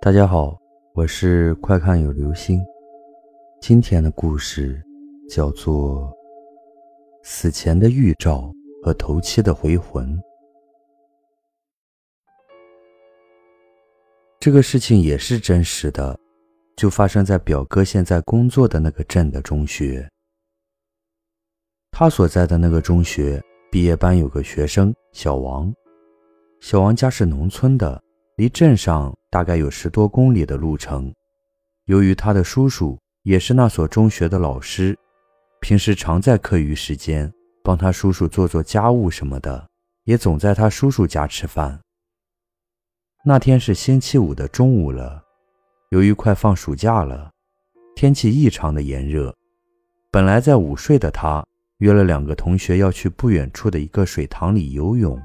大家好，我是快看有流星。今天的故事叫做《死前的预兆和头七的回魂》。这个事情也是真实的，就发生在表哥现在工作的那个镇的中学。他所在的那个中学毕业班有个学生小王，小王家是农村的，离镇上大概有十多公里的路程。由于他的叔叔也是那所中学的老师，平时常在课余时间帮他叔叔做做家务什么的，也总在他叔叔家吃饭。那天是星期五的中午了，由于快放暑假了，天气异常的炎热，本来在午睡的他。约了两个同学要去不远处的一个水塘里游泳，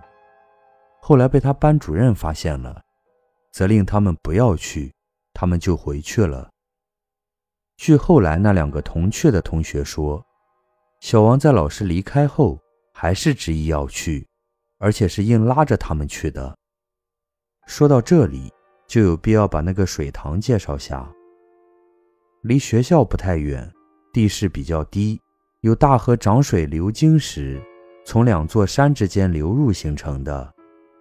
后来被他班主任发现了，责令他们不要去，他们就回去了。据后来那两个同去的同学说，小王在老师离开后还是执意要去，而且是硬拉着他们去的。说到这里，就有必要把那个水塘介绍下。离学校不太远，地势比较低。有大河涨水流经时，从两座山之间流入形成的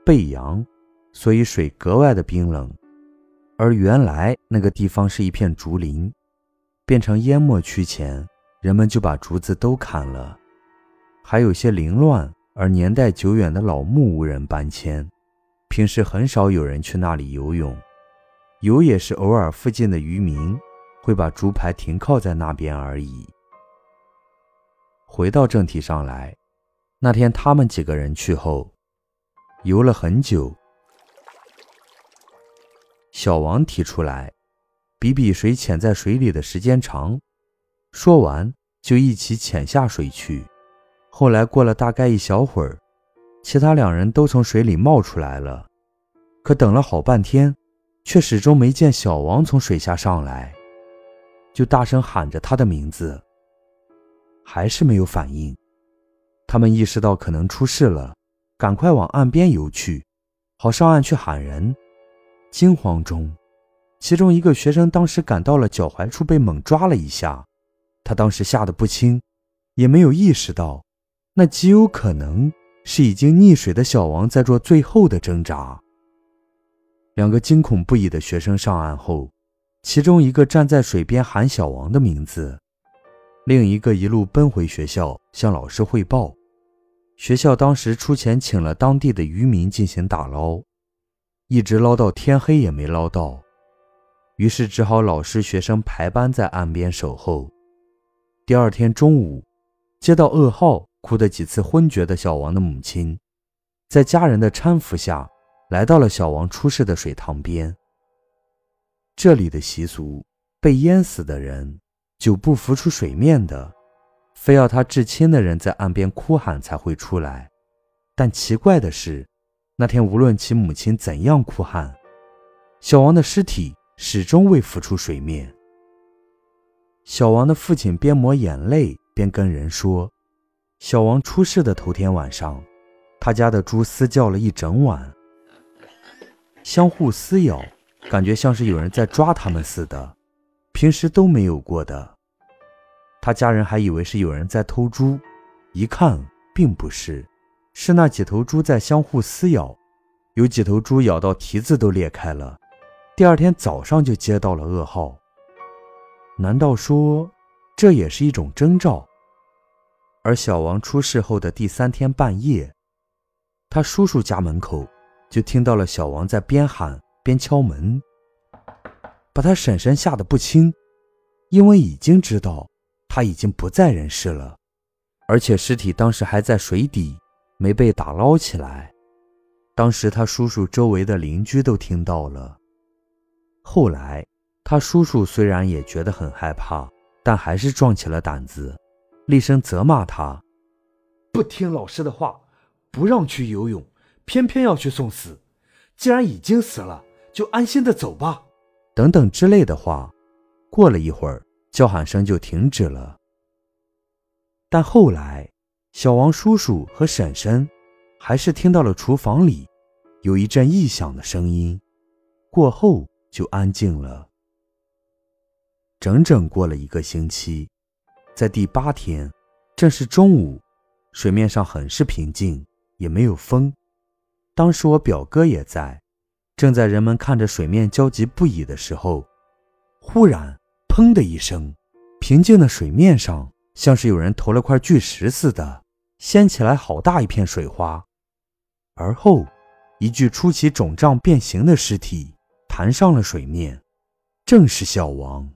背阳，所以水格外的冰冷。而原来那个地方是一片竹林，变成淹没区前，人们就把竹子都砍了，还有些凌乱而年代久远的老木无人搬迁，平时很少有人去那里游泳，游也是偶尔附近的渔民会把竹排停靠在那边而已。回到正题上来，那天他们几个人去后，游了很久。小王提出来，比比谁潜在水里的时间长。说完，就一起潜下水去。后来过了大概一小会儿，其他两人都从水里冒出来了，可等了好半天，却始终没见小王从水下上来，就大声喊着他的名字。还是没有反应，他们意识到可能出事了，赶快往岸边游去，好上岸去喊人。惊慌中，其中一个学生当时感到了脚踝处被猛抓了一下，他当时吓得不轻，也没有意识到，那极有可能是已经溺水的小王在做最后的挣扎。两个惊恐不已的学生上岸后，其中一个站在水边喊小王的名字。另一个一路奔回学校，向老师汇报。学校当时出钱请了当地的渔民进行打捞，一直捞到天黑也没捞到，于是只好老师学生排班在岸边守候。第二天中午，接到噩耗，哭得几次昏厥的小王的母亲，在家人的搀扶下来到了小王出事的水塘边。这里的习俗，被淹死的人。就不浮出水面的，非要他至亲的人在岸边哭喊才会出来。但奇怪的是，那天无论其母亲怎样哭喊，小王的尸体始终未浮出水面。小王的父亲边抹眼泪边跟人说：“小王出事的头天晚上，他家的猪嘶叫了一整晚，相互撕咬，感觉像是有人在抓他们似的。”平时都没有过的，他家人还以为是有人在偷猪，一看并不是，是那几头猪在相互撕咬，有几头猪咬到蹄子都裂开了。第二天早上就接到了噩耗。难道说这也是一种征兆？而小王出事后的第三天半夜，他叔叔家门口就听到了小王在边喊边敲门。把他婶婶吓得不轻，因为已经知道他已经不在人世了，而且尸体当时还在水底，没被打捞起来。当时他叔叔周围的邻居都听到了。后来他叔叔虽然也觉得很害怕，但还是壮起了胆子，厉声责骂他：“不听老师的话，不让去游泳，偏偏要去送死。既然已经死了，就安心的走吧。”等等之类的话，过了一会儿，叫喊声就停止了。但后来，小王叔叔和婶婶还是听到了厨房里有一阵异响的声音，过后就安静了。整整过了一个星期，在第八天，正是中午，水面上很是平静，也没有风。当时我表哥也在，正在人们看着水面焦急不已的时候，忽然“砰”的一声，平静的水面上像是有人投了块巨石似的，掀起来好大一片水花。而后，一具出奇肿胀变形的尸体弹上了水面，正是小王。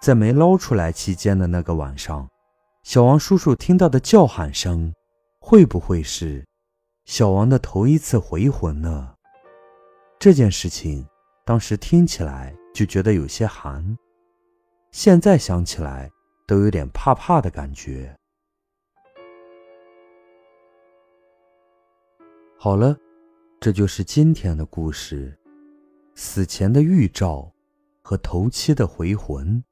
在没捞出来期间的那个晚上，小王叔叔听到的叫喊声，会不会是？小王的头一次回魂呢？这件事情当时听起来就觉得有些寒，现在想起来都有点怕怕的感觉。好了，这就是今天的故事：死前的预兆和头七的回魂。